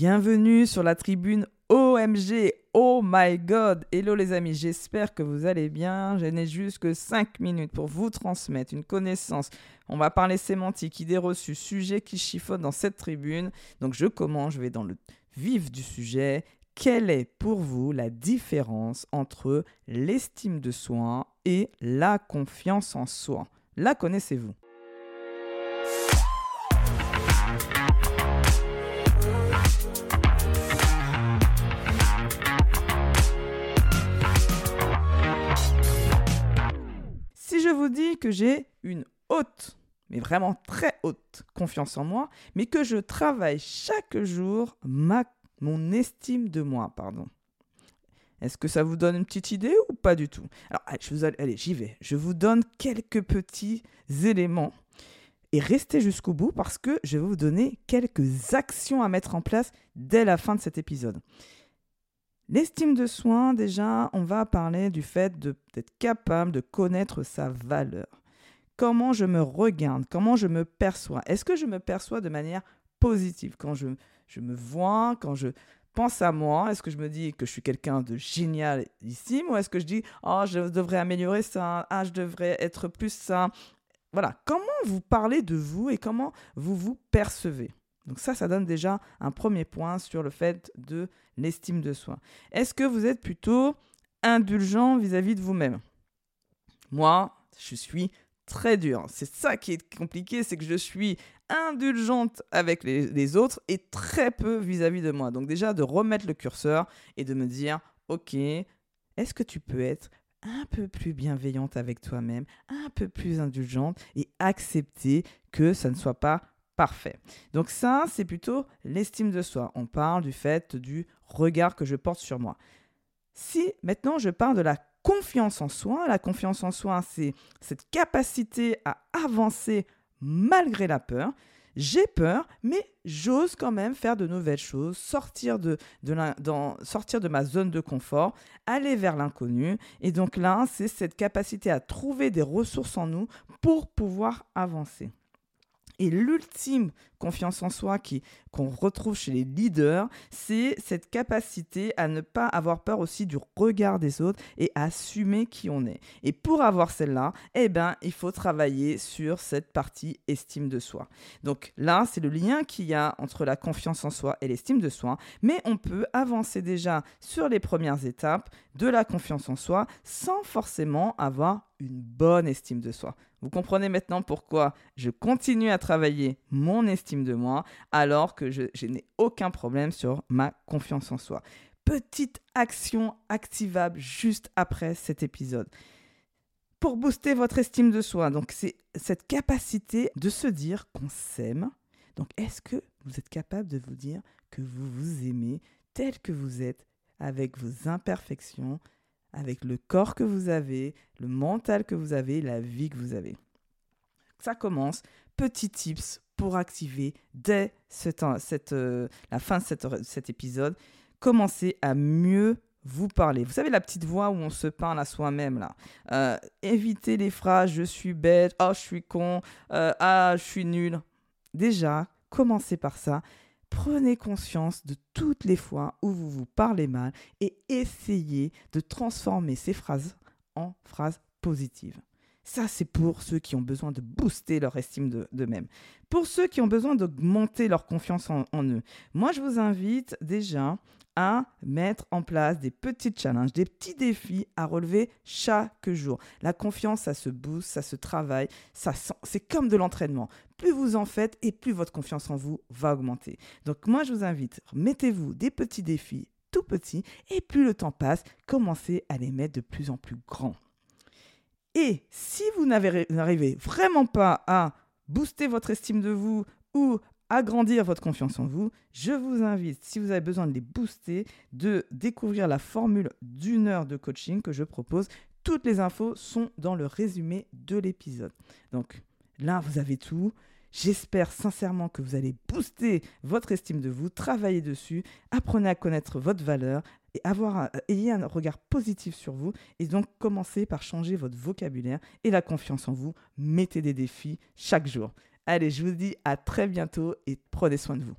Bienvenue sur la tribune OMG. Oh my god. Hello les amis, j'espère que vous allez bien. Je n'ai juste que 5 minutes pour vous transmettre une connaissance. On va parler sémantique, idées reçues, sujets qui chiffonnent dans cette tribune. Donc je commence, je vais dans le vif du sujet. Quelle est pour vous la différence entre l'estime de soi et la confiance en soi? La connaissez-vous? Que j'ai une haute, mais vraiment très haute confiance en moi, mais que je travaille chaque jour ma, mon estime de moi, pardon. Est-ce que ça vous donne une petite idée ou pas du tout? Alors, je vous, allez j'y vais. Je vous donne quelques petits éléments et restez jusqu'au bout parce que je vais vous donner quelques actions à mettre en place dès la fin de cet épisode. L'estime de soi, déjà, on va parler du fait d'être capable de connaître sa valeur. Comment je me regarde, comment je me perçois. Est-ce que je me perçois de manière positive? Quand je, je me vois, quand je pense à moi Est-ce que je me dis que je suis quelqu'un de génial ici? Ou est-ce que je dis oh je devrais améliorer ça, ah je devrais être plus ça? Voilà, comment vous parlez de vous et comment vous vous percevez? Donc ça, ça donne déjà un premier point sur le fait de l'estime de soi. Est-ce que vous êtes plutôt indulgent vis-à-vis de vous-même? Moi, je suis très dur. C'est ça qui est compliqué, c'est que je suis indulgente avec les, autres et très peu vis-à-vis de moi. Donc déjà, de remettre le curseur et de me dire, ok, est-ce que tu peux être un peu plus bienveillante avec toi-même, un peu plus indulgente et accepter que ça ne soit pas Parfait. Donc ça, c'est plutôt l'estime de soi. On parle du fait du regard que je porte sur moi. Si maintenant je parle de la confiance en soi, la confiance en soi, c'est cette capacité à avancer malgré la peur. J'ai peur, mais j'ose quand même faire de nouvelles choses, sortir de, sortir de ma zone de confort, aller vers l'inconnu. Et donc là, c'est cette capacité à trouver des ressources en nous pour pouvoir avancer. Et l'ultime confiance en soi qu'on retrouve chez les leaders, c'est cette capacité à ne pas avoir peur aussi du regard des autres et à assumer qui on est. Et pour avoir celle-là, eh ben, il faut travailler sur cette partie estime de soi. Donc là, c'est le lien qu'il y a entre la confiance en soi et l'estime de soi, mais on peut avancer déjà sur les premières étapes de la confiance en soi sans forcément avoir une bonne estime de soi. Vous comprenez maintenant pourquoi je continue à travailler mon estime de moi alors que je, n'ai aucun problème sur ma confiance en soi. Petite action activable juste après cet épisode. Pour booster votre estime de soi, donc c'est cette capacité de se dire qu'on s'aime. Donc est-ce que vous êtes capable de vous dire que vous vous aimez tel que vous êtes avec vos imperfections, avec le corps que vous avez, le mental que vous avez, la vie que vous avez. Ça commence, petits tips pour activer dès cette, euh, la fin de cet épisode. Commencez à mieux vous parler. Vous savez la petite voix où on se parle à soi-même là. Euh, évitez les phrases je suis bête, oh je suis con, euh, ah je suis nul. Déjà, commencez par ça. Prenez conscience de toutes les fois où vous vous parlez mal et essayez de transformer ces phrases en phrases positives. Ça, c'est pour ceux qui ont besoin de booster leur estime d'eux-mêmes. Pour ceux qui ont besoin d'augmenter leur confiance en, eux, moi, je vous invite déjà à mettre en place des petits challenges, des petits défis à relever chaque jour. La confiance, ça se booste, ça se travaille, ça c'est comme de l'entraînement. Plus vous en faites et plus votre confiance en vous va augmenter. Donc moi, je vous invite, mettez-vous des petits défis tout petits et plus le temps passe, commencez à les mettre de plus en plus grands. Et si vous n'arrivez vraiment pas à booster votre estime de vous ou agrandir votre confiance en vous, je vous invite, si vous avez besoin de les booster, de découvrir la formule d'une heure de coaching que je propose. Toutes les infos sont dans le résumé de l'épisode. Donc là, vous avez tout. J'espère sincèrement que vous allez booster votre estime de vous, travailler dessus, apprenez à connaître votre valeur et avoir ayez un regard positif sur vous et donc commencez par changer votre vocabulaire et la confiance en vous. Mettez des défis chaque jour. Allez, je vous dis à très bientôt et prenez soin de vous.